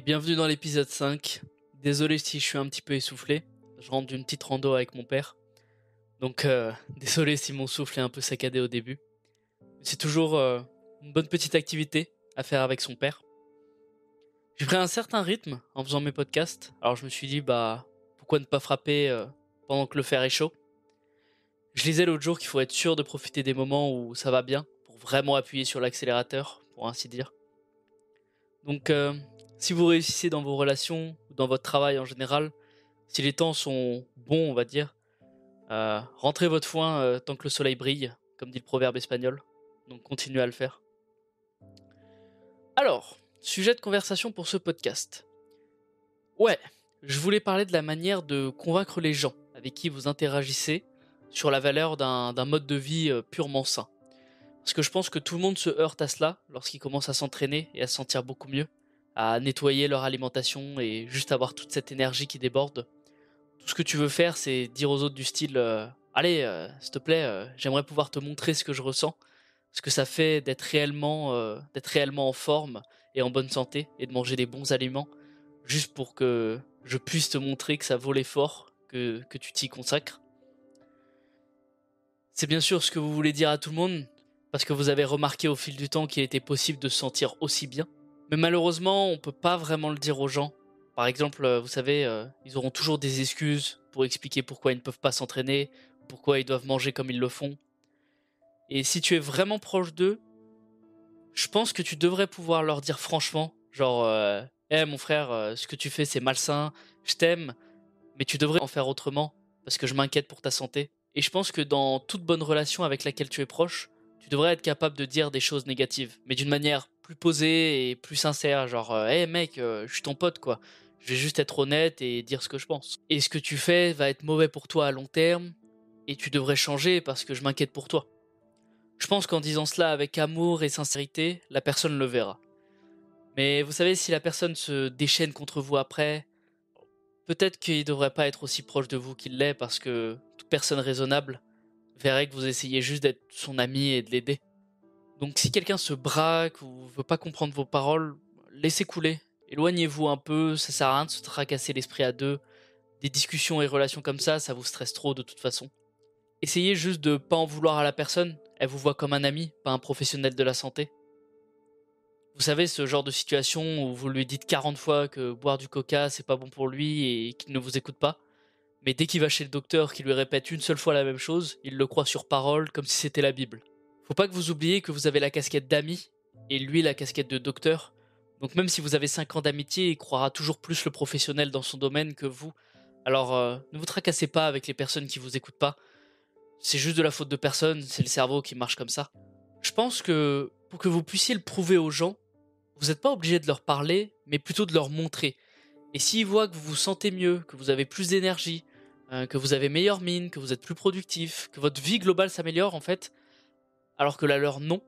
et bienvenue dans l'épisode 5. Désolé si je suis un petit peu essoufflé, je rentre d'une petite rando avec mon père. Donc euh, désolé si mon souffle est un peu saccadé au début. C'est toujours euh, une bonne petite activité à faire avec son père. J'ai pris un certain rythme en faisant mes podcasts, alors je me suis dit bah pourquoi ne pas frapper euh, pendant que le fer est chaud? Je lisais l'autre jour qu'il faut être sûr de profiter des moments où ça va bien pour vraiment appuyer sur l'accélérateur, pour ainsi dire. Donc si vous réussissez dans vos relations dans votre travail en général, si les temps sont bons, on va dire, euh, rentrez votre foin euh, tant que le soleil brille, comme dit le proverbe espagnol. Donc continuez à le faire. Alors, sujet de conversation pour ce podcast. Ouais, je voulais parler de la manière de convaincre les gens avec qui vous interagissez sur la valeur d'un mode de vie euh, purement sain. Parce que je pense que tout le monde se heurte à cela lorsqu'il commence à s'entraîner et à se sentir beaucoup mieux à nettoyer leur alimentation et juste avoir toute cette énergie qui déborde. Tout ce que tu veux faire, c'est dire aux autres du style euh, Allez, euh, s'il te plaît, euh, j'aimerais pouvoir te montrer ce que je ressens, ce que ça fait d'être réellement, d'être réellement en forme et en bonne santé et de manger des bons aliments, juste pour que je puisse te montrer que ça vaut l'effort que, que tu t'y consacres. C'est bien sûr ce que vous voulez dire à tout le monde, parce que vous avez remarqué au fil du temps qu'il était possible de se sentir aussi bien mais malheureusement, on peut pas vraiment le dire aux gens. Par exemple, euh, vous savez, euh, ils auront toujours des excuses pour expliquer pourquoi ils ne peuvent pas s'entraîner, pourquoi ils doivent manger comme ils le font. Et si tu es vraiment proche d'eux, je pense que tu devrais pouvoir leur dire franchement, genre, euh, mon frère, ce que tu fais c'est malsain, je t'aime, mais tu devrais en faire autrement, parce que je m'inquiète pour ta santé. Et je pense que dans toute bonne relation avec laquelle tu es proche, tu devrais être capable de dire des choses négatives, mais d'une manière plus posé et plus sincère, genre hé euh, mec, euh, je suis ton pote quoi. Je vais juste être honnête et dire ce que je pense. Et ce que tu fais va être mauvais pour toi à long terme et tu devrais changer parce que je m'inquiète pour toi. Je pense qu'en disant cela avec amour et sincérité, la personne le verra. Mais vous savez, si la personne se déchaîne contre vous après, peut-être qu'il devrait pas être aussi proche de vous qu'il l'est parce que toute personne raisonnable verrait que vous essayez juste d'être son ami et de l'aider. Donc si quelqu'un se braque ou veut pas comprendre vos paroles, laissez couler. Éloignez-vous un peu, ça sert à rien de se tracasser l'esprit à deux. Des discussions et relations comme ça, ça vous stresse trop de toute façon. Essayez juste de pas en vouloir à la personne, elle vous voit comme un ami, pas un professionnel de la santé. Vous savez, ce genre de situation où vous lui dites 40 fois que boire du coca c'est pas bon pour lui et qu'il ne vous écoute pas, mais dès qu'il va chez le docteur qui lui répète une seule fois la même chose, il le croit sur parole comme si c'était la Bible. Faut pas que vous oubliez que vous avez la casquette d'ami et lui la casquette de docteur. Donc même si vous avez 5 ans d'amitié, il croira toujours plus le professionnel dans son domaine que vous. Alors euh, ne vous tracassez pas avec les personnes qui vous écoutent pas. C'est juste de la faute de personne, c'est le cerveau qui marche comme ça. Je pense que pour que vous puissiez le prouver aux gens, vous n'êtes pas obligé de leur parler, mais plutôt de leur montrer. Et s'ils voient que vous vous sentez mieux, que vous avez plus d'énergie, euh, que vous avez meilleure mine, que vous êtes plus productif, que votre vie globale s'améliore en fait, alors que la leur non.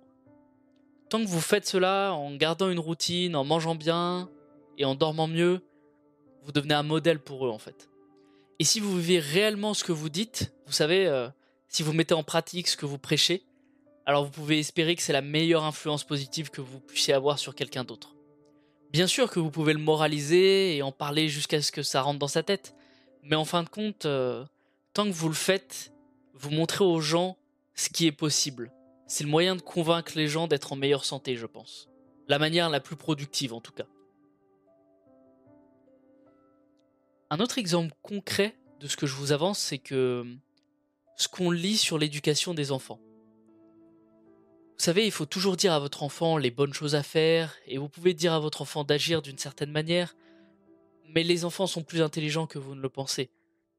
Tant que vous faites cela en gardant une routine, en mangeant bien et en dormant mieux, vous devenez un modèle pour eux en fait. Et si vous vivez réellement ce que vous dites, vous savez, euh, si vous mettez en pratique ce que vous prêchez, alors vous pouvez espérer que c'est la meilleure influence positive que vous puissiez avoir sur quelqu'un d'autre. Bien sûr que vous pouvez le moraliser et en parler jusqu'à ce que ça rentre dans sa tête, mais en fin de compte, euh, tant que vous le faites, vous montrez aux gens ce qui est possible c'est le moyen de convaincre les gens d'être en meilleure santé, je pense. La manière la plus productive en tout cas. Un autre exemple concret de ce que je vous avance, c'est que ce qu'on lit sur l'éducation des enfants. Vous savez, il faut toujours dire à votre enfant les bonnes choses à faire, et vous pouvez dire à votre enfant d'agir d'une certaine manière, mais les enfants sont plus intelligents que vous ne le pensez.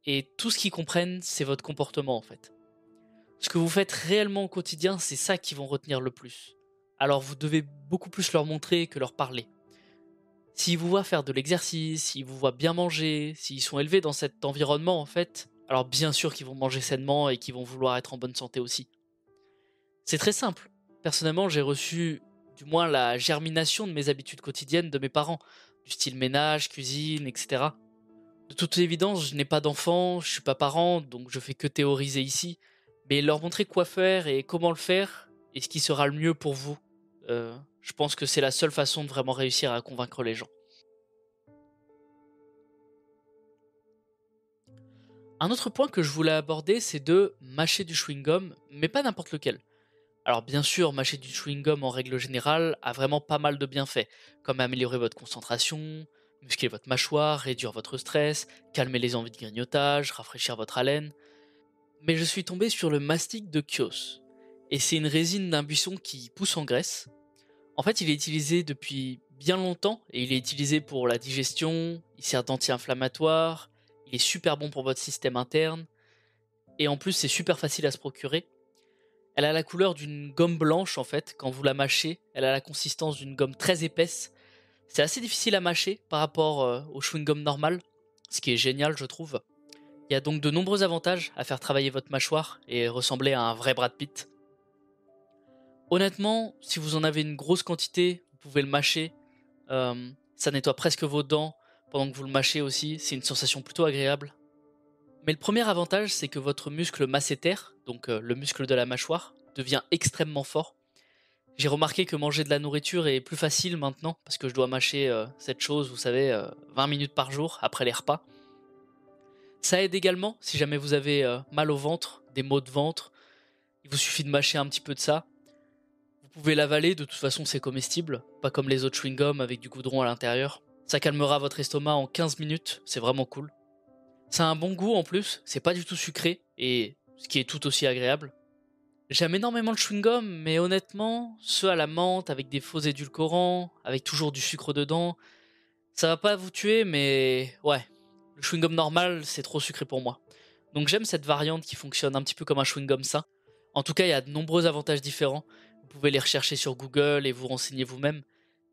Et tout ce qu'ils comprennent, c'est votre comportement en fait ce que vous faites réellement au quotidien, c'est ça qui vont retenir le plus. Alors vous devez beaucoup plus leur montrer que leur parler. S'ils vous voient faire de l'exercice, s'ils vous voient bien manger, s'ils sont élevés dans cet environnement en fait, alors bien sûr qu'ils vont manger sainement et qu'ils vont vouloir être en bonne santé aussi. C'est très simple. Personnellement, j'ai reçu du moins la germination de mes habitudes quotidiennes de mes parents, du style ménage, cuisine, etc. De toute évidence, je n'ai pas d'enfant, je suis pas parent, donc je fais que théoriser ici mais leur montrer quoi faire et comment le faire et ce qui sera le mieux pour vous. Euh, je pense que c'est la seule façon de vraiment réussir à convaincre les gens. Un autre point que je voulais aborder, c'est de mâcher du chewing-gum, mais pas n'importe lequel. Alors bien sûr, mâcher du chewing-gum en règle générale a vraiment pas mal de bienfaits, comme améliorer votre concentration, muscler votre mâchoire, réduire votre stress, calmer les envies de grignotage, rafraîchir votre haleine. Mais je suis tombé sur le mastic de Kios. Et c'est une résine d'un buisson qui pousse en Grèce. En fait, il est utilisé depuis bien longtemps et il est utilisé pour la digestion, il sert d'anti-inflammatoire, il est super bon pour votre système interne et en plus c'est super facile à se procurer. Elle a la couleur d'une gomme blanche en fait quand vous la mâchez, elle a la consistance d'une gomme très épaisse. C'est assez difficile à mâcher par rapport euh, au chewing-gum normal, ce qui est génial je trouve. Il y a donc de nombreux avantages à faire travailler votre mâchoire et ressembler à un vrai Brad Pitt. Honnêtement, si vous en avez une grosse quantité, vous pouvez le mâcher. Euh, ça nettoie presque vos dents pendant que vous le mâchez aussi. C'est une sensation plutôt agréable. Mais le premier avantage, c'est que votre muscle masséter, donc euh, le muscle de la mâchoire, devient extrêmement fort. J'ai remarqué que manger de la nourriture est plus facile maintenant parce que je dois mâcher euh, cette chose, vous savez, 20 minutes par jour après les repas. Ça aide également si jamais vous avez mal au ventre, des maux de ventre. Il vous suffit de mâcher un petit peu de ça vous pouvez l'avaler, de toute façon c'est comestible, pas comme les autres chewing-gums avec du goudron à l'intérieur. Ça calmera votre estomac en 15 minutes, c'est vraiment cool. Ça a un bon goût en plus, c'est pas du tout sucré, et ce qui est tout aussi agréable. J'aime énormément le chewing-gum, mais honnêtement, ceux à la menthe avec des faux édulcorants, avec toujours du sucre dedans, ça va pas vous tuer, mais ouais, le chewing-gum normal, c'est trop sucré pour moi. Donc j'aime cette variante qui fonctionne un petit peu comme un chewing-gum sain. En tout cas, il y a de nombreux avantages différents. Vous pouvez les rechercher sur Google et vous renseigner vous-même.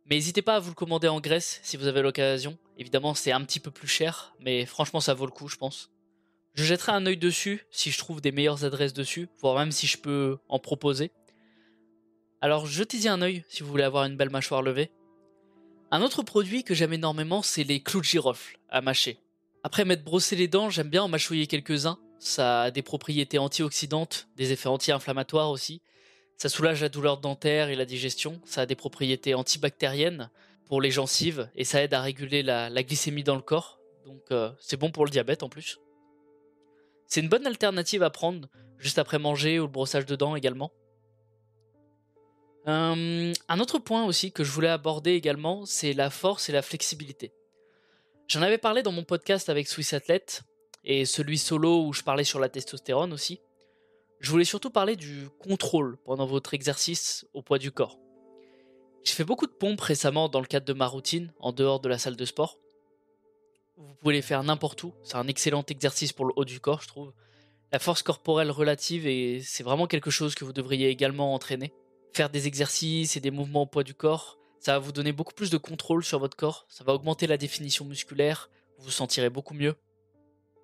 Mais n'hésitez pas à vous le commander en Grèce si vous avez l'occasion. Évidemment, c'est un petit peu plus cher, mais franchement, ça vaut le coup, je pense. Je jetterai un œil dessus si je trouve des meilleures adresses dessus, voire même si je peux en proposer. Alors jetez-y un œil si vous voulez avoir une belle mâchoire levée. Un autre produit que j'aime énormément, c'est les clous de girofle à mâcher. Après m'être brossé les dents, j'aime bien en mâchouiller quelques-uns. Ça a des propriétés antioxydantes, des effets anti-inflammatoires aussi, ça soulage la douleur dentaire et la digestion. Ça a des propriétés antibactériennes pour les gencives et ça aide à réguler la, glycémie dans le corps. Donc euh, c'est bon pour le diabète en plus. C'est une bonne alternative à prendre juste après manger ou le brossage de dents également. Euh, un autre point aussi que je voulais aborder également, c'est la force et la flexibilité. J'en avais parlé dans mon podcast avec Swiss Athlete et celui solo où je parlais sur la testostérone aussi. Je voulais surtout parler du contrôle pendant votre exercice au poids du corps. J'ai fait beaucoup de pompes récemment dans le cadre de ma routine, en dehors de la salle de sport. Vous pouvez les faire n'importe où, c'est un excellent exercice pour le haut du corps, je trouve. La force corporelle relative, et c'est vraiment quelque chose que vous devriez également entraîner. Faire des exercices et des mouvements au poids du corps, ça va vous donner beaucoup plus de contrôle sur votre corps, ça va augmenter la définition musculaire, vous vous sentirez beaucoup mieux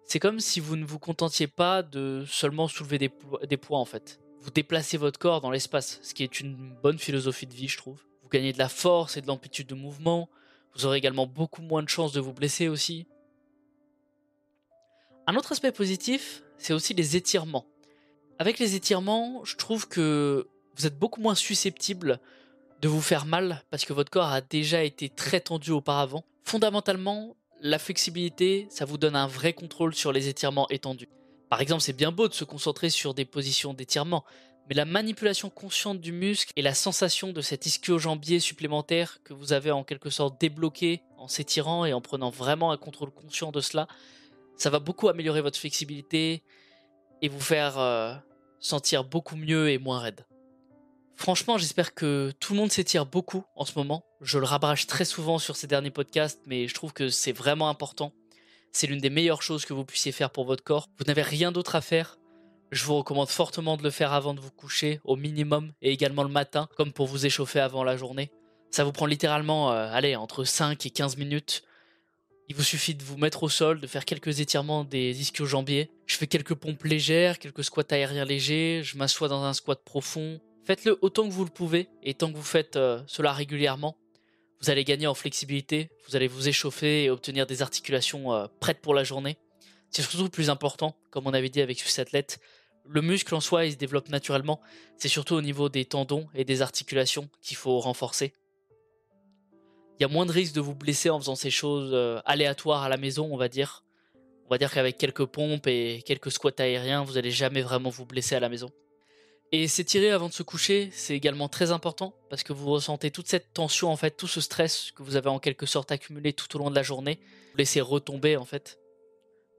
c'est comme si vous ne vous contentiez pas de seulement soulever des, poids en fait. Vous déplacez votre corps dans l'espace, ce qui est une bonne philosophie de vie, je trouve. Vous gagnez de la force et de l'amplitude de mouvement. Vous aurez également beaucoup moins de chances de vous blesser aussi. Un autre aspect positif, c'est aussi les étirements. Avec les étirements, je trouve que vous êtes beaucoup moins susceptible vous faire mal parce que votre corps a déjà été très tendu auparavant. Fondamentalement, la flexibilité, ça vous donne un vrai contrôle sur les étirements étendus. Par exemple, c'est bien beau de se concentrer sur des positions d'étirement, mais la manipulation consciente du muscle et la sensation de cet ischio-jambier supplémentaire que vous avez en quelque sorte débloqué en s'étirant et en prenant vraiment un contrôle conscient de cela, ça va beaucoup améliorer votre flexibilité et vous faire euh, sentir beaucoup mieux et moins raide. Franchement, j'espère que tout le monde s'étire beaucoup en ce moment. Je le rabâche très souvent sur ces derniers podcasts, mais je trouve que c'est vraiment important. C'est l'une des meilleures choses que vous puissiez faire pour votre corps. Vous n'avez rien d'autre à faire. Je vous recommande fortement de le faire avant de vous coucher, au minimum, et également le matin, comme pour vous échauffer avant la journée. Ça vous prend littéralement, euh, allez, entre 5 et 15 minutes. Il vous suffit de vous mettre au sol, de faire quelques étirements des ischio-jambiers. Je fais quelques pompes légères, quelques squats aériens légers, je m'assois dans un squat profond, Faites-le autant que vous le pouvez et tant que vous faites euh, cela régulièrement, vous allez gagner en flexibilité, vous allez vous échauffer et obtenir des articulations euh, prêtes pour la journée. C'est surtout plus important, comme on avait dit avec Swiss Athlete. Le muscle en soi, il se développe naturellement. C'est surtout au niveau des tendons et des articulations qu'il faut renforcer. Il y a moins de risques de vous blesser en faisant ces choses euh, aléatoires à la maison, on va dire. On va dire qu'avec quelques pompes et quelques squats aériens, vous n'allez jamais vraiment vous blesser à la maison. Et s'étirer avant de se coucher, c'est également très important parce que vous ressentez toute cette tension, en fait, tout ce stress que vous avez en quelque sorte accumulé tout au long de la journée. Vous laissez retomber, en fait.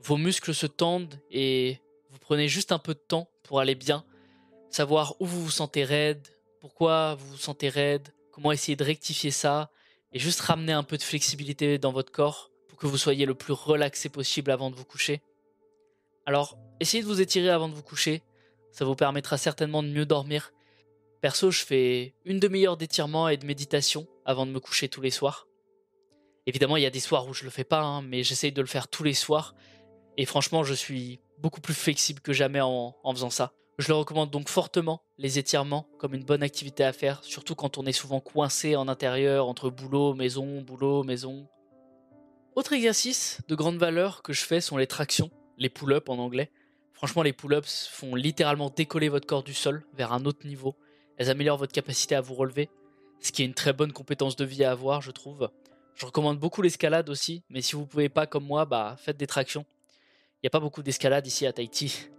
Vos muscles se tendent et vous prenez juste un peu de temps pour aller bien, savoir où vous vous sentez raide, pourquoi vous vous sentez raide, comment essayer de rectifier ça et juste ramener un peu de flexibilité dans votre corps pour que vous soyez le plus relaxé possible avant de vous coucher. Alors, essayez de vous étirer avant de vous coucher ça vous permettra certainement de mieux dormir. Perso, je fais une demi-heure d'étirement et de méditation avant de me coucher tous les soirs. Évidemment, il y a des soirs où je le fais pas, hein, mais j'essaye de le faire tous les soirs. Et franchement, je suis beaucoup plus flexible que jamais en, faisant ça. Je le recommande donc fortement, les étirements, comme une bonne activité à faire, surtout quand on est souvent coincé en intérieur entre boulot, maison, boulot, maison. Autre exercice de grande valeur que je fais sont les tractions, les pull-ups en anglais. Franchement, les pull-ups font littéralement décoller votre corps du sol vers un autre niveau. Elles améliorent votre capacité à vous relever, ce qui est une très bonne compétence de vie à avoir, je trouve. Je recommande beaucoup l'escalade aussi, mais si vous pouvez pas comme moi, bah faites des tractions. Il n'y a pas beaucoup d'escalade ici à Tahiti.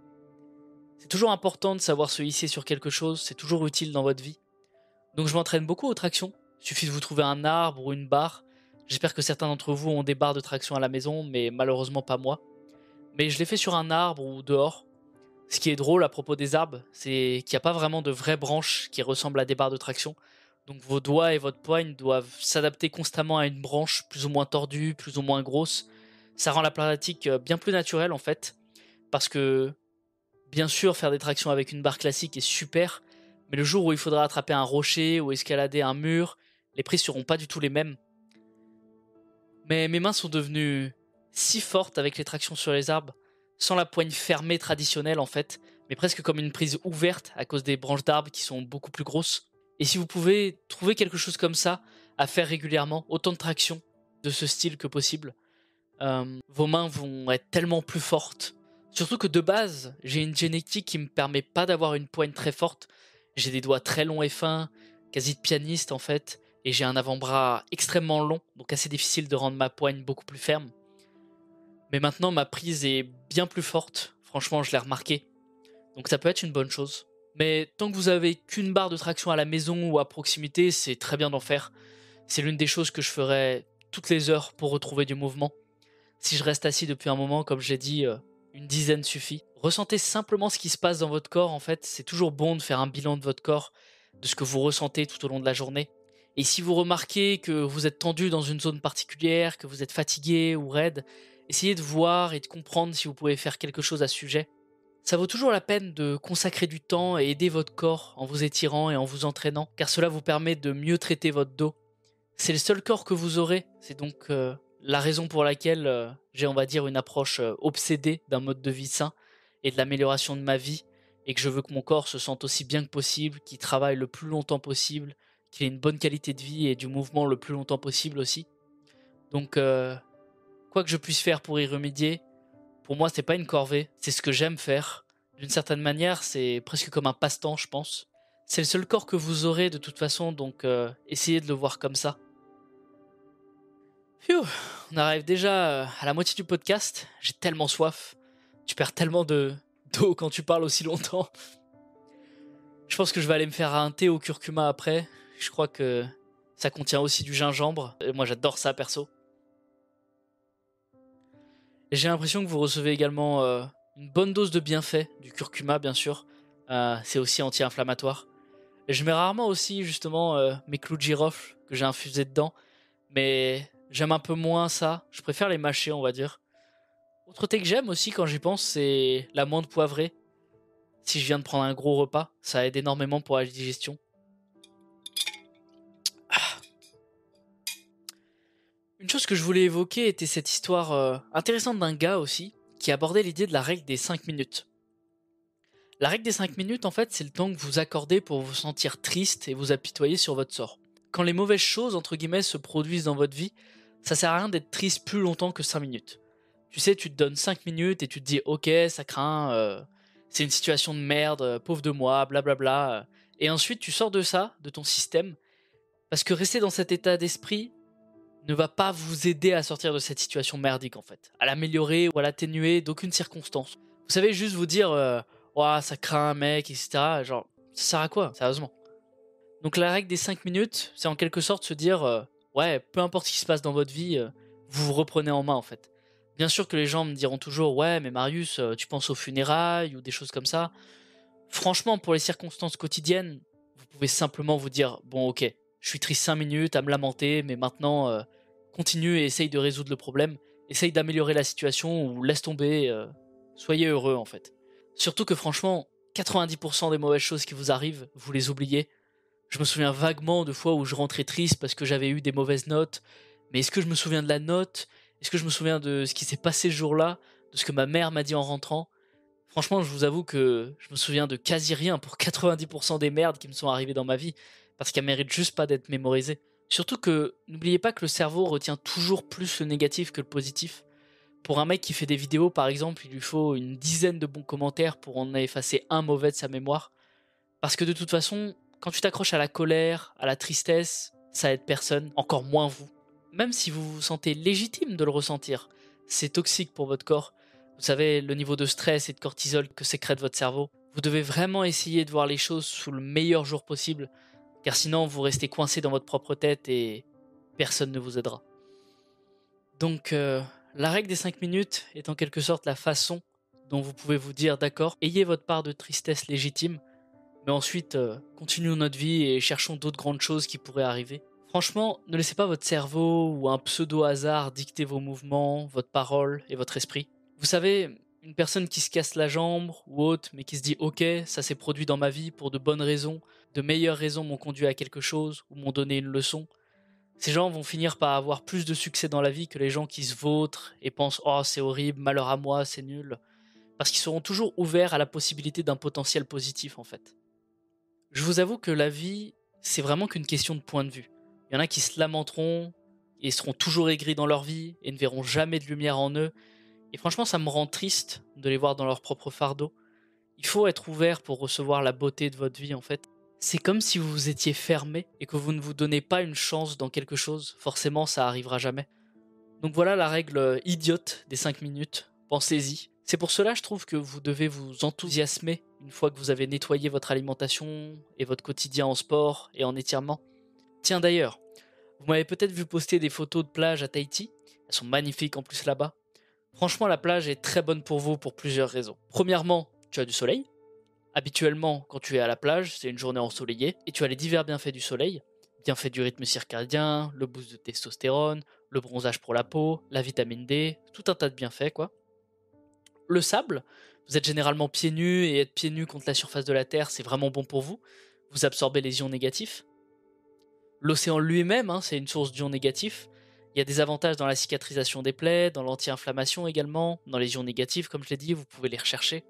C'est toujours important de savoir se hisser sur quelque chose, c'est toujours utile dans votre vie. Donc je m'entraîne beaucoup aux tractions. Il suffit de vous trouver un arbre ou une barre. J'espère que certains d'entre vous ont des barres de traction à la maison, mais malheureusement pas moi mais je l'ai fait sur un arbre ou dehors. Ce qui est drôle à propos des arbres, c'est qu'il n'y a pas vraiment de vraies branches qui ressemblent à des barres de traction. Donc vos doigts et votre poigne doivent s'adapter constamment à une branche plus ou moins tordue, plus ou moins grosse. Ça rend la pratique euh, bien plus naturelle en fait. Parce que, bien sûr, faire des tractions avec une barre classique est super, mais le jour où il faudra attraper un rocher ou escalader un mur, les prises seront pas du tout les mêmes. Mais mes mains sont devenues si forte avec les tractions sur les arbres, sans la poigne fermée traditionnelle en fait, mais presque comme une prise ouverte à cause des branches d'arbres qui sont beaucoup plus grosses. Et si vous pouvez trouver quelque chose comme ça à faire régulièrement, autant de tractions de ce style que possible, euh, vos mains vont être tellement plus fortes. Surtout que de base, j'ai une génétique qui me permet pas d'avoir une poigne très forte. J'ai des doigts très longs et fins, quasi de pianiste en fait, et j'ai un avant-bras extrêmement long, donc assez difficile de rendre ma poigne beaucoup plus ferme. Mais maintenant, ma prise est bien plus forte. Franchement, je l'ai remarqué. Donc ça peut être une bonne chose. Mais tant que vous avez qu'une barre de traction à la maison ou à proximité, c'est très bien d'en faire. C'est l'une des choses que je ferai toutes les heures pour retrouver du mouvement. Si je reste assis depuis un moment, comme j'ai dit, euh, une dizaine suffit. Ressentez simplement ce qui se passe dans votre corps, en fait. C'est toujours bon de faire un bilan de votre corps, de ce que vous ressentez tout au long de la journée. Et si vous remarquez que vous êtes tendu dans une zone particulière, que vous êtes fatigué ou raide, Essayez de voir et de comprendre si vous pouvez faire quelque chose à ce sujet. Ça vaut toujours la peine de consacrer du temps et aider votre corps en vous étirant et en vous entraînant, car cela vous permet de mieux traiter votre dos. C'est le seul corps que vous aurez, c'est donc euh, la raison pour laquelle euh, j'ai, on va dire, une approche euh, obsédée d'un mode de vie sain et de l'amélioration de ma vie, et que je veux que mon corps se sente aussi bien que possible, qu'il travaille le plus longtemps possible, qu'il ait une bonne qualité de vie et du mouvement le plus longtemps possible aussi. Donc que je puisse faire pour y remédier, pour moi, c'est pas une corvée, c'est ce que j'aime faire. D'une certaine manière, c'est presque comme un passe-temps, je pense. C'est le seul corps que vous aurez de toute façon, donc euh, essayez de le voir comme ça. Phew, on arrive déjà euh, à la moitié du podcast. J'ai tellement soif. Tu perds tellement de d'eau quand tu parles aussi longtemps. Je pense que je vais aller me faire un thé au curcuma après. Je crois que ça contient aussi du gingembre. Et moi, j'adore ça perso. J'ai l'impression que vous recevez également euh, une bonne dose de bienfaits, du curcuma bien sûr. Euh, c'est aussi anti-inflammatoire. Je mets rarement aussi justement euh, mes clous de girofle que j'ai infusés dedans, mais j'aime un peu moins ça. Je préfère les mâcher, on va dire. Autre thé que j'aime aussi quand j'y pense, c'est l'amande poivrée. Si je viens de prendre un gros repas, ça aide énormément pour la digestion. Une chose que je voulais évoquer était cette histoire euh, intéressante d'un gars aussi, qui abordait l'idée de la règle des 5 minutes. La règle des 5 minutes, en fait, c'est le temps que vous accordez pour vous sentir triste et vous apitoyer sur votre sort. Quand les mauvaises choses, entre guillemets, se produisent dans votre vie, ça sert à rien d'être triste plus longtemps que 5 minutes. Tu sais, tu te donnes 5 minutes et tu te dis, ok, ça craint, euh, c'est une situation de merde, euh, pauvre de moi, blablabla. Et ensuite, tu sors de ça, de ton système, parce que rester dans cet état d'esprit, ne va pas vous aider à sortir de cette situation merdique en fait, à l'améliorer ou à l'atténuer d'aucune circonstance. Vous savez juste vous dire, euh, ça craint un mec, etc. Genre, ça sert à quoi, sérieusement? Donc la règle des 5 minutes, c'est en quelque sorte se dire, euh, ouais, peu importe ce qui se passe dans votre vie, euh, vous vous reprenez en main en fait. Bien sûr que les gens me diront toujours, ouais, mais Marius, tu penses aux funérailles ou des choses comme ça. Franchement, pour les circonstances quotidiennes, vous pouvez simplement vous dire, bon ok, je suis triste 5 minutes à me lamenter, mais maintenant, continue et essaye de résoudre le problème. Essaye d'améliorer la situation ou laisse tomber. soyez heureux en fait. Surtout que franchement, 90% des mauvaises choses qui vous arrivent, vous les oubliez. Je me souviens vaguement de fois où je rentrais triste parce que j'avais eu des mauvaises notes. Mais est-ce que je me souviens de la note? Est-ce que je me souviens de ce qui s'est passé ce jour-là? De ce que ma mère m'a dit en rentrant? Franchement, je vous avoue que je me souviens de quasi rien pour 90% des merdes qui me sont arrivées dans ma vie, parce qu'elles méritent juste pas d'être mémorisées. Surtout que n'oubliez pas que le cerveau retient toujours plus le négatif que le positif. Pour un mec qui fait des vidéos, par exemple, il lui faut une dizaine de bons commentaires pour en effacer un mauvais de sa mémoire. Parce que de toute façon, quand tu t'accroches à la colère, à la tristesse, ça aide personne, encore moins vous. Même si vous vous sentez légitime de le ressentir, c'est toxique pour votre corps. Vous savez, le niveau de stress et de cortisol que sécrète votre cerveau. Vous devez vraiment essayer de voir les choses sous le meilleur jour possible, car sinon vous restez coincé dans votre propre tête et personne ne vous aidera. Donc, euh, la règle des 5 minutes est en quelque sorte la façon dont vous pouvez vous dire d'accord, ayez votre part de tristesse légitime, mais ensuite euh, continuons notre vie et cherchons d'autres grandes choses qui pourraient arriver. Franchement, ne laissez pas votre cerveau ou un pseudo hasard dicter vos mouvements, votre parole et votre esprit. Vous savez, une personne qui se casse la jambe ou autre, mais qui se dit ok, ça s'est produit dans ma vie pour de bonnes raisons, de meilleures raisons m'ont conduit à quelque chose ou m'ont donné une leçon, ces gens vont finir par avoir plus de succès dans la vie que les gens qui se vautrent et pensent Oh, c'est horrible, malheur à moi, c'est nul. Parce qu'ils seront toujours ouverts à la possibilité d'un potentiel positif, en fait. Je vous avoue que la vie, c'est vraiment qu'une question de point de vue. Il y en a qui se lamenteront et seront toujours aigris dans leur vie et ne verront jamais de lumière en eux. Et franchement, ça me rend triste de les voir dans leur propre fardeau. Il faut être ouvert pour recevoir la beauté de votre vie, en fait c'est comme si vous vous étiez fermé et que vous ne vous donnez pas une chance dans quelque chose, forcément ça arrivera jamais. Donc voilà la règle idiote des 5 minutes, pensez-y. C'est pour cela je trouve que vous devez vous enthousiasmer une fois que vous avez nettoyé votre alimentation et votre quotidien en sport et en étirement. Tiens d'ailleurs, vous m'avez peut-être vu poster des photos de plage à Tahiti, elles sont magnifiques en plus là-bas. Franchement la plage est très bonne pour vous pour plusieurs raisons. Premièrement, tu as du soleil, Habituellement, quand tu es à la plage, c'est une journée ensoleillée et tu as les divers bienfaits du soleil. Bienfaits du rythme circadien, le boost de testostérone, le bronzage pour la peau, la vitamine D, tout un tas de bienfaits quoi. Le sable, vous êtes généralement pieds nus et être pieds nus contre la surface de la Terre, c'est vraiment bon pour vous. Vous absorbez les ions négatifs. L'océan lui-même, hein, c'est une source d'ions négatifs. Il y a des avantages dans la cicatrisation des plaies, dans l'anti-inflammation également, dans les ions négatifs, comme je l'ai dit, vous pouvez les rechercher.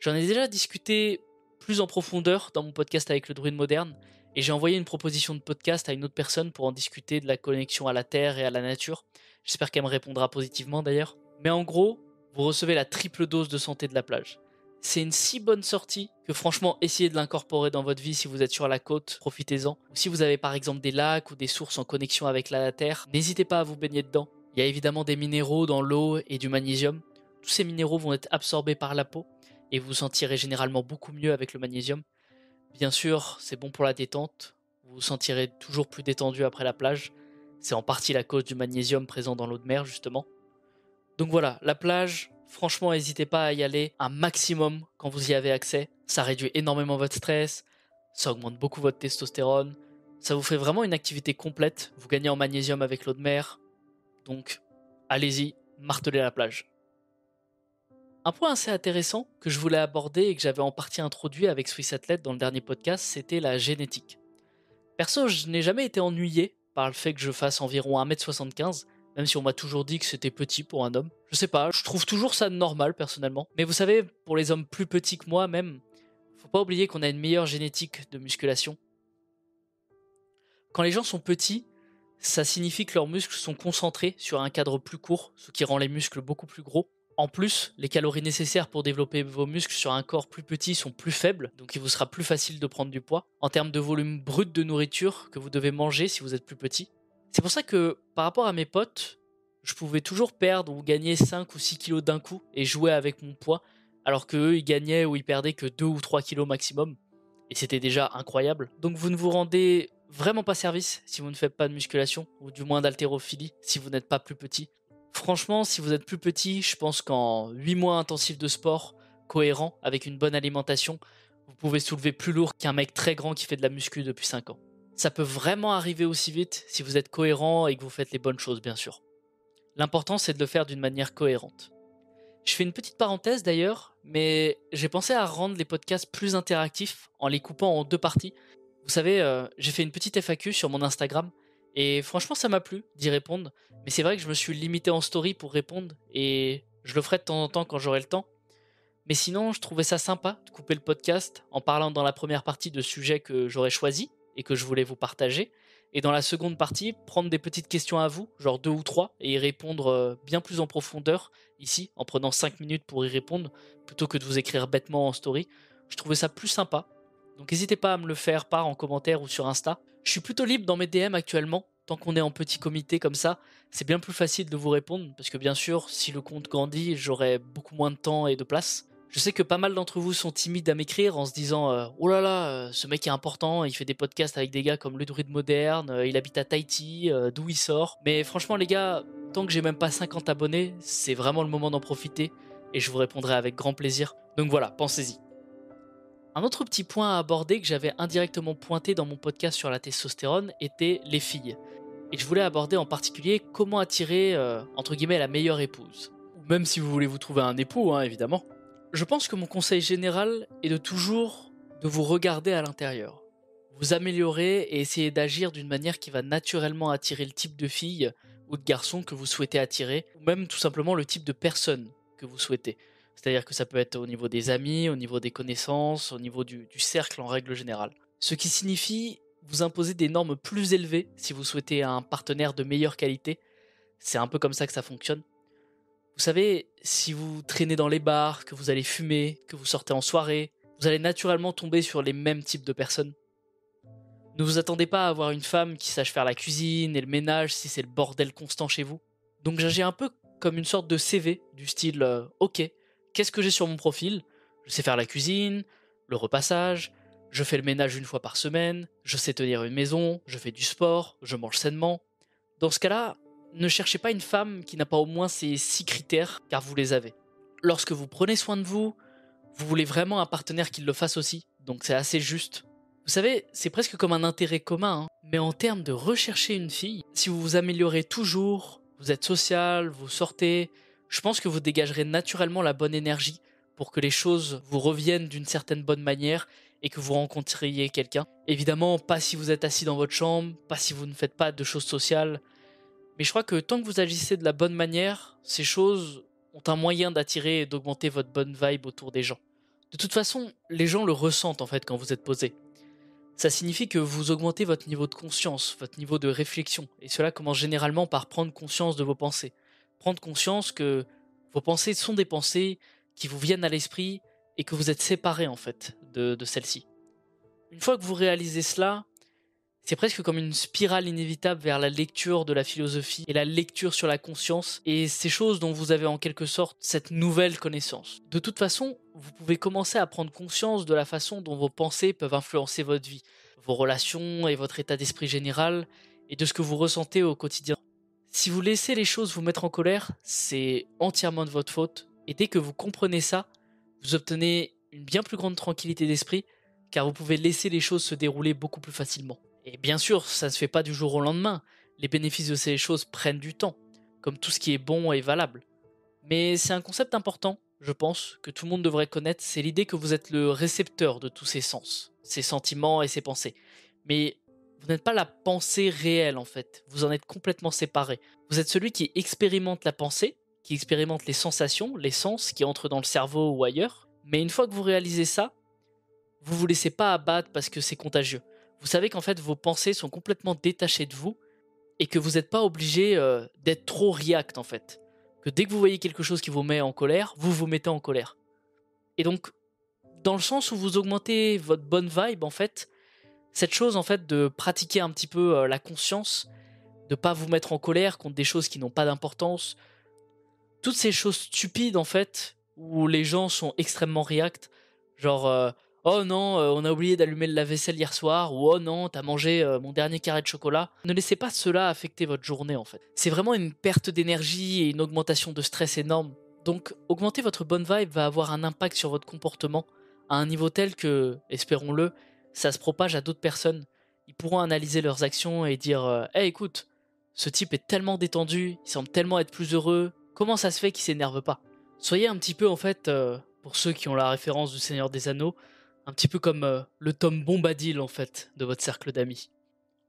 J'en ai déjà discuté plus en profondeur dans mon podcast avec le druide moderne, et j'ai envoyé une proposition de podcast à une autre personne pour en discuter de la connexion à la Terre et à la nature. J'espère qu'elle me répondra positivement d'ailleurs. Mais en gros, vous recevez la triple dose de santé de la plage. C'est une si bonne sortie que franchement, essayez de l'incorporer dans votre vie si vous êtes sur la côte, profitez-en. Si vous avez par exemple des lacs ou des sources en connexion avec la Terre, n'hésitez pas à vous baigner dedans. Il y a évidemment des minéraux dans l'eau et du magnésium. Tous ces minéraux vont être absorbés par la peau et vous sentirez généralement beaucoup mieux avec le magnésium. Bien sûr, c'est bon pour la détente, vous vous sentirez toujours plus détendu après la plage. C'est en partie la cause du magnésium présent dans l'eau de mer, justement. Donc voilà, la plage, franchement, n'hésitez pas à y aller un maximum quand vous y avez accès. Ça réduit énormément votre stress, ça augmente beaucoup votre testostérone, ça vous fait vraiment une activité complète. Vous gagnez en magnésium avec l'eau de mer. Donc, allez-y, martelez la plage. Un point assez intéressant que je voulais aborder et que j'avais en partie introduit avec Swiss Athlete dans le dernier podcast, c'était la génétique. Perso, je n'ai jamais été ennuyé par le fait que je fasse environ 1m75, même si on m'a toujours dit que c'était petit pour un homme. Je sais pas, je trouve toujours ça normal personnellement. Mais vous savez, pour les hommes plus petits que moi même, faut pas oublier qu'on a une meilleure génétique de musculation. Quand les gens sont petits, ça signifie que leurs muscles sont concentrés sur un cadre plus court, ce qui rend les muscles beaucoup plus gros. En plus, les calories nécessaires pour développer vos muscles sur un corps plus petit sont plus faibles, donc il vous sera plus facile de prendre du poids. En termes de volume brut de nourriture que vous devez manger si vous êtes plus petit, C'est pour ça que par rapport à mes potes, je pouvais toujours perdre ou gagner 5 ou 6 kilos d'un coup et jouer avec mon poids, alors qu'eux, ils gagnaient ou ils perdaient que 2 ou 3 kilos maximum. Et c'était déjà incroyable. Donc vous ne vous rendez vraiment pas service si vous ne faites pas de musculation, ou du moins d'haltérophilie si vous n'êtes pas plus petit. Franchement, si vous êtes plus petit, je pense qu'en 8 mois intensifs de sport, cohérent, avec une bonne alimentation, vous pouvez soulever plus lourd qu'un mec très grand qui fait de la muscu depuis 5 ans. Ça peut vraiment arriver aussi vite si vous êtes cohérent et que vous faites les bonnes choses, bien sûr. L'important, c'est de le faire d'une manière cohérente. Je fais une petite parenthèse d'ailleurs, mais j'ai pensé à rendre les podcasts plus interactifs en les coupant en deux parties. Vous savez, euh, j'ai fait une petite FAQ sur mon Instagram et franchement, ça m'a plu d'y répondre. Mais c'est vrai que je me suis limité en story pour répondre et je le ferai de temps en temps quand j'aurai le temps. Mais sinon, je trouvais ça sympa de couper le podcast en parlant dans la première partie de sujets que j'aurais choisis et que je voulais vous partager. Et dans la seconde partie, prendre des petites questions à vous, genre deux ou trois, et y répondre euh, bien plus en profondeur, ici, en prenant cinq minutes pour y répondre, plutôt que de vous écrire bêtement en story. Je trouvais ça plus sympa. Donc n'hésitez pas à me le faire part en commentaire ou sur Insta. Je suis plutôt libre dans mes DM actuellement, tant qu'on est en petit comité comme ça, c'est bien plus facile de vous répondre, parce que bien sûr, si le compte grandit, j'aurai beaucoup moins de temps et de place. Je sais que pas mal d'entre vous sont timides à m'écrire en se disant euh, Oh là là, euh, ce mec est important, il fait des podcasts avec des gars comme le druide moderne, euh, il habite à Tahiti, d'où il sort. Mais franchement, les gars, tant que j'ai même pas 50 abonnés, c'est vraiment le moment d'en profiter et je vous répondrai avec grand plaisir. Donc voilà, pensez-y. Un autre petit point à aborder que j'avais indirectement pointé dans mon podcast sur la testostérone était les filles. Et je voulais aborder en particulier comment attirer, entre guillemets, la meilleure épouse. Ou même si vous voulez vous trouver un époux, hein, évidemment. Je pense que mon conseil général est de toujours de vous regarder à l'intérieur. Vous améliorer et essayer d'agir d'une manière qui va naturellement attirer le type de fille ou de garçon que vous souhaitez attirer, ou même tout simplement le type de personne que vous souhaitez. C'est-à-dire que ça peut être au niveau des amis, au niveau des connaissances, au niveau du, cercle en règle générale. Ce qui signifie vous imposer des normes plus élevées si vous souhaitez un partenaire de meilleure qualité. C'est un peu comme ça que ça fonctionne. Vous savez, si vous traînez dans les bars, que vous allez fumer, que vous sortez en soirée, vous allez naturellement tomber sur les mêmes types de personnes. Ne vous attendez pas à avoir une femme qui sache faire la cuisine et le ménage si c'est le bordel constant chez vous. Donc j'agis un peu comme une sorte de CV du style euh, OK, qu'est-ce que j'ai sur mon profil? Je sais faire la cuisine, le repassage, je fais le ménage une fois par semaine, je sais tenir une maison, je fais du sport, je mange sainement. Dans ce cas-là, ne cherchez pas une femme qui n'a pas au moins ces six critères, car vous les avez. Lorsque vous prenez soin de vous, vous voulez vraiment un partenaire qui le fasse aussi, donc c'est assez juste. Vous savez, c'est presque comme un intérêt commun, hein. mais en termes de rechercher une fille, si vous vous améliorez toujours, vous êtes social, vous sortez, je pense que vous dégagerez naturellement la bonne énergie pour que les choses vous reviennent d'une certaine bonne manière et que vous rencontriez quelqu'un. Évidemment, pas si vous êtes assis dans votre chambre, pas si vous ne faites pas de choses sociales, mais je crois que tant que vous agissez de la bonne manière, ces choses ont un moyen d'attirer et d'augmenter votre bonne vibe autour des gens. De toute façon, les gens le ressentent en fait quand vous êtes posé. Ça signifie que vous augmentez votre niveau de conscience, votre niveau de réflexion, et cela commence généralement par prendre conscience de vos pensées. Prendre conscience que vos pensées sont des pensées qui vous viennent à l'esprit et que vous êtes séparé en fait de, de celles-ci. Une fois que vous réalisez cela, c'est presque comme une spirale inévitable vers la lecture de la philosophie et la lecture sur la conscience et ces choses dont vous avez en quelque sorte cette nouvelle connaissance. De toute façon, vous pouvez commencer à prendre conscience de la façon dont vos pensées peuvent influencer votre vie, vos relations et votre état d'esprit général et de ce que vous ressentez au quotidien. Si vous laissez les choses vous mettre en colère, c'est entièrement de votre faute et dès que vous comprenez ça, vous obtenez une bien plus grande tranquillité d'esprit car vous pouvez laisser les choses se dérouler beaucoup plus facilement. Et bien sûr, ça ne se fait pas du jour au lendemain. Les bénéfices de ces choses prennent du temps, comme tout ce qui est bon et valable. Mais c'est un concept important, je pense, que tout le monde devrait connaître, c'est l'idée que vous êtes le récepteur de tous ces sens, ces sentiments et ces pensées. Mais vous n'êtes pas la pensée réelle en fait, vous en êtes complètement séparé. Vous êtes celui qui expérimente la pensée, qui expérimente les sensations, les sens qui entrent dans le cerveau ou ailleurs. Mais une fois que vous réalisez ça, vous vous laissez pas abattre parce que c'est contagieux vous savez qu'en fait vos pensées sont complètement détachées de vous et que vous n'êtes pas obligé euh, d'être trop react en fait. Que dès que vous voyez quelque chose qui vous met en colère, vous vous mettez en colère. Et donc, dans le sens où vous augmentez votre bonne vibe en fait, cette chose en fait de pratiquer un petit peu euh, la conscience de pas vous mettre en colère contre des choses qui n'ont pas d'importance. Toutes ces choses stupides en fait, où les gens sont extrêmement react, genre euh, oh non, euh, on a oublié d'allumer le lave-vaisselle hier soir, ou oh non, t'as mangé mon dernier carré de chocolat. Ne laissez pas cela affecter votre journée en fait. C'est vraiment une perte d'énergie et une augmentation de stress énorme. Donc augmenter votre bonne vibe va avoir un impact sur votre comportement à un niveau tel que, espérons-le, ça se propage à d'autres personnes. Ils pourront analyser leurs actions et dire Hey écoute, ce type est tellement détendu, il semble tellement être plus heureux, comment ça se fait qu'il s'énerve pas? Soyez un petit peu en fait, euh, pour ceux qui ont la référence du Seigneur des Anneaux, un petit peu comme euh, le Tom Bombadil en fait de votre cercle d'amis.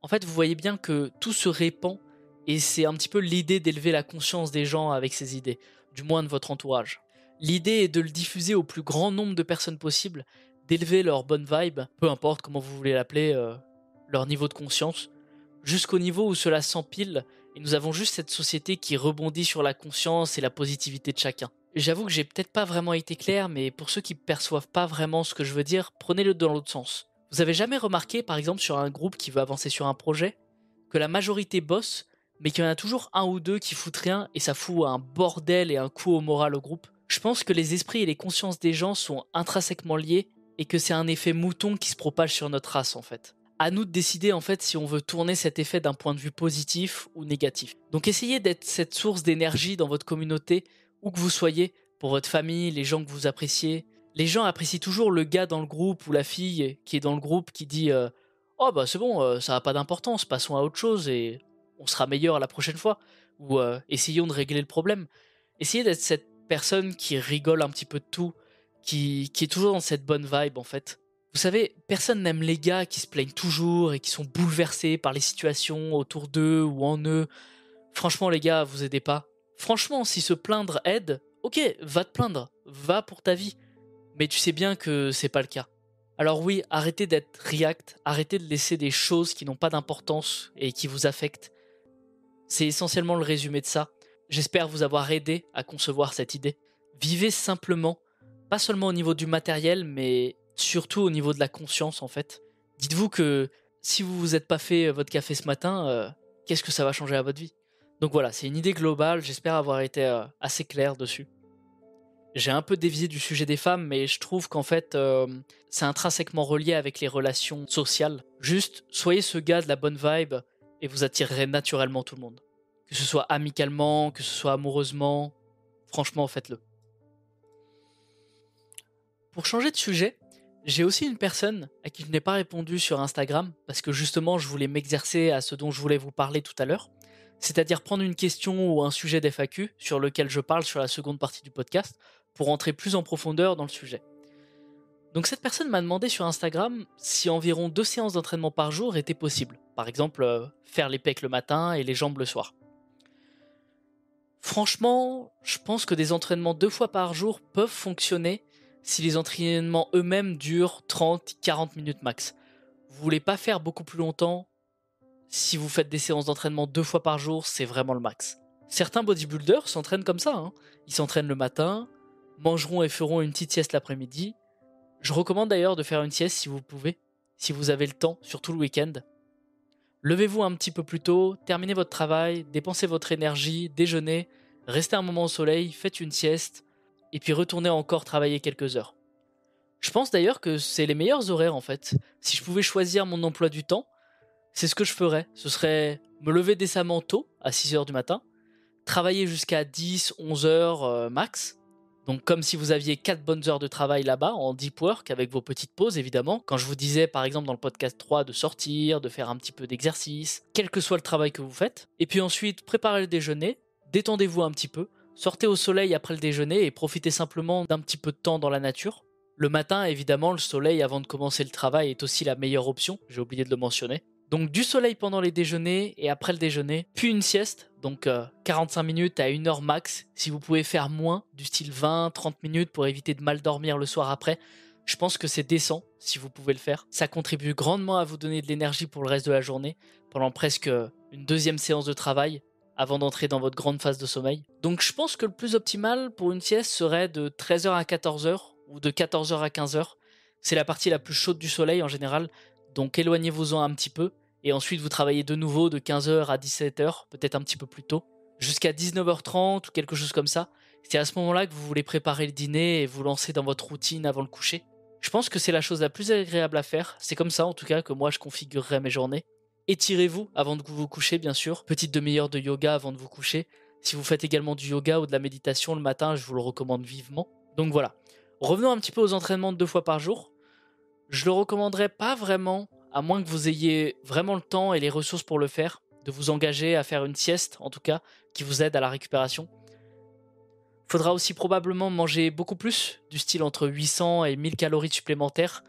En fait, vous voyez bien que tout se répand et c'est un petit peu l'idée d'élever la conscience des gens avec ces idées, du moins de votre entourage. L'idée est de le diffuser au plus grand nombre de personnes possible, d'élever leur bonne vibe, peu importe comment vous voulez l'appeler, euh, leur niveau de conscience, jusqu'au niveau où cela s'empile et nous avons juste cette société qui rebondit sur la conscience et la positivité de chacun. J'avoue que j'ai peut-être pas vraiment été clair, mais pour ceux qui perçoivent pas vraiment ce que je veux dire, prenez-le dans l'autre sens. Vous avez jamais remarqué, par exemple, sur un groupe qui veut avancer sur un projet, que la majorité bosse, mais qu'il y en a toujours un ou deux qui foutent rien et ça fout un bordel et un coup au moral au groupe? Je pense que les esprits et les consciences des gens sont intrinsèquement liés et que c'est un effet mouton qui se propage sur notre race en fait à nous de décider en fait si on veut tourner cet effet d'un point de vue positif ou négatif. Donc essayez d'être cette source d'énergie dans votre communauté, où que vous soyez, pour votre famille, les gens que vous appréciez. Les gens apprécient toujours le gars dans le groupe ou la fille qui est dans le groupe qui dit euh, Oh bah c'est bon, euh, ça n'a pas d'importance, passons à autre chose et on sera meilleur la prochaine fois. Ou euh, essayons de régler le problème. Essayez d'être cette personne qui rigole un petit peu de tout, qui, est toujours dans cette bonne vibe en fait. Vous savez, personne n'aime les gars qui se plaignent toujours et qui sont bouleversés par les situations autour d'eux ou en eux. Franchement, les gars, vous aidez pas. Franchement, si se plaindre aide, ok, va te plaindre, va pour ta vie. Mais tu sais bien que c'est pas le cas. Alors oui, arrêtez d'être react, arrêtez de laisser des choses qui n'ont pas d'importance et qui vous affectent. C'est essentiellement le résumé de ça. J'espère vous avoir aidé à concevoir cette idée. Vivez simplement, pas seulement au niveau du matériel, mais surtout au niveau de la conscience en fait. Dites-vous que si vous vous êtes pas fait euh, votre café ce matin, euh, qu'est-ce que ça va changer à votre vie? Donc voilà, c'est une idée globale, j'espère avoir été euh, assez clair dessus. J'ai un peu dévié du sujet des femmes, mais je trouve qu'en fait, c'est intrinsèquement relié avec les relations sociales. Juste, soyez ce gars de la bonne vibe et vous attirerez naturellement tout le monde. Que ce soit amicalement, que ce soit amoureusement, franchement, faites-le. Pour changer de sujet, j'ai aussi une personne à qui je n'ai pas répondu sur Instagram parce que justement je voulais m'exercer à ce dont je voulais vous parler tout à l'heure, c'est-à-dire prendre une question ou un sujet d'FAQ sur lequel je parle sur la seconde partie du podcast pour entrer plus en profondeur dans le sujet. Donc cette personne m'a demandé sur Instagram si environ deux séances d'entraînement par jour étaient possibles. Par exemple, euh, faire les pecs le matin et les jambes le soir. Franchement, je pense que des entraînements deux fois par jour peuvent fonctionner si les entraînements eux-mêmes durent 30-40 minutes max. Vous voulez pas faire beaucoup plus longtemps, si vous faites des séances d'entraînement deux fois par jour, c'est vraiment le max. Certains bodybuilders s'entraînent comme ça. Hein. Ils s'entraînent le matin, mangeront et feront une petite sieste l'après-midi. Je recommande d'ailleurs de faire une sieste si vous pouvez, si vous avez le temps, surtout le week-end. Levez-vous un petit peu plus tôt, terminez votre travail, dépensez votre énergie, déjeunez, restez un moment au soleil, faites une sieste, et puis retourner encore travailler quelques heures. Je pense d'ailleurs que c'est les meilleurs horaires en fait. Si je pouvais choisir mon emploi du temps, c'est ce que je ferais. Ce serait me lever décemment tôt, à 6 heures du matin, travailler jusqu'à 10, 11 heures euh, max. Donc comme si vous aviez 4 bonnes heures de travail là-bas, en deep work, avec vos petites pauses évidemment. Quand je vous disais par exemple dans le podcast 3 de sortir, de faire un petit peu d'exercice, quel que soit le travail que vous faites. Et puis ensuite, préparez le déjeuner, détendez-vous un petit peu, Sortez au soleil après le déjeuner et profitez simplement d'un petit peu de temps dans la nature. Le matin, évidemment, le soleil avant de commencer le travail est aussi la meilleure option, j'ai oublié de le mentionner. Donc du soleil pendant les déjeuners et après le déjeuner, puis une sieste, donc 45 euh, minutes à 1 heure max, si vous pouvez faire moins, du style 20-30 minutes pour éviter de mal dormir le soir après. Je pense que c'est décent si vous pouvez le faire. Ça contribue grandement à vous donner de l'énergie pour le reste de la journée, pendant presque une deuxième séance de travail, avant d'entrer dans votre grande phase de sommeil. Donc je pense que le plus optimal pour une sieste serait de 13h à 14h ou de 14h à 15h. C'est la partie la plus chaude du soleil en général, donc éloignez-vous-en un petit peu et ensuite vous travaillez de nouveau de 15h à 17h, peut-être un petit peu plus tôt, jusqu'à 19h30 ou quelque chose comme ça. C'est à ce moment-là que vous voulez préparer le dîner et vous lancer dans votre routine avant le coucher. Je pense que c'est la chose la plus agréable à faire. C'est comme ça en tout cas que moi je configurerais mes journées. Étirez-vous avant de vous coucher bien sûr. Petite demi-heure de yoga avant de vous coucher. Si vous faites également du yoga ou de la méditation le matin, je vous le recommande vivement. Donc voilà. Revenons un petit peu aux entraînements de deux fois par jour. Je le recommanderais pas vraiment, à moins que vous ayez vraiment le temps et les ressources pour le faire, de vous engager à faire une sieste en tout cas, qui vous aide à la récupération. Faudra aussi probablement manger beaucoup plus, du style entre 800 et 1000 calories supplémentaires,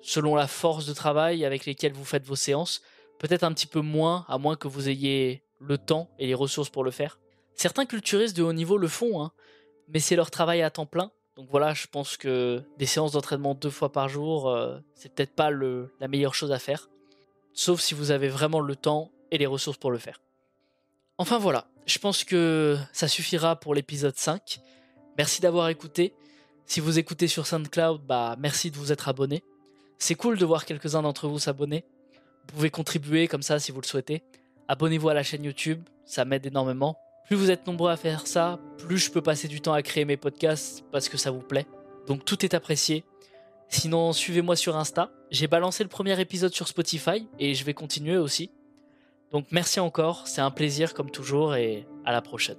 selon la force de travail avec lesquelles vous faites vos séances. Peut-être un petit peu moins, à moins que vous ayez le temps et les ressources pour le faire. Certains culturistes de haut niveau le font, hein, mais c'est leur travail à temps plein. Donc voilà, je pense que des séances d'entraînement deux fois par jour, euh, c'est peut-être pas la meilleure chose à faire. Sauf si vous avez vraiment le temps et les ressources pour le faire. Enfin voilà, je pense que ça suffira pour l'épisode 5. Merci d'avoir écouté. Si vous écoutez sur SoundCloud, bah merci de vous être abonné. C'est cool de voir quelques-uns d'entre vous s'abonner. Vous pouvez contribuer comme ça si vous le souhaitez. Abonnez-vous à la chaîne YouTube, ça m'aide énormément. Plus vous êtes nombreux à faire ça, plus je peux passer du temps à créer mes podcasts parce que ça vous plaît. Donc tout est apprécié. Sinon, suivez-moi sur Insta. J'ai balancé le premier épisode sur Spotify et je vais continuer aussi. Donc merci encore, c'est un plaisir comme toujours et à la prochaine.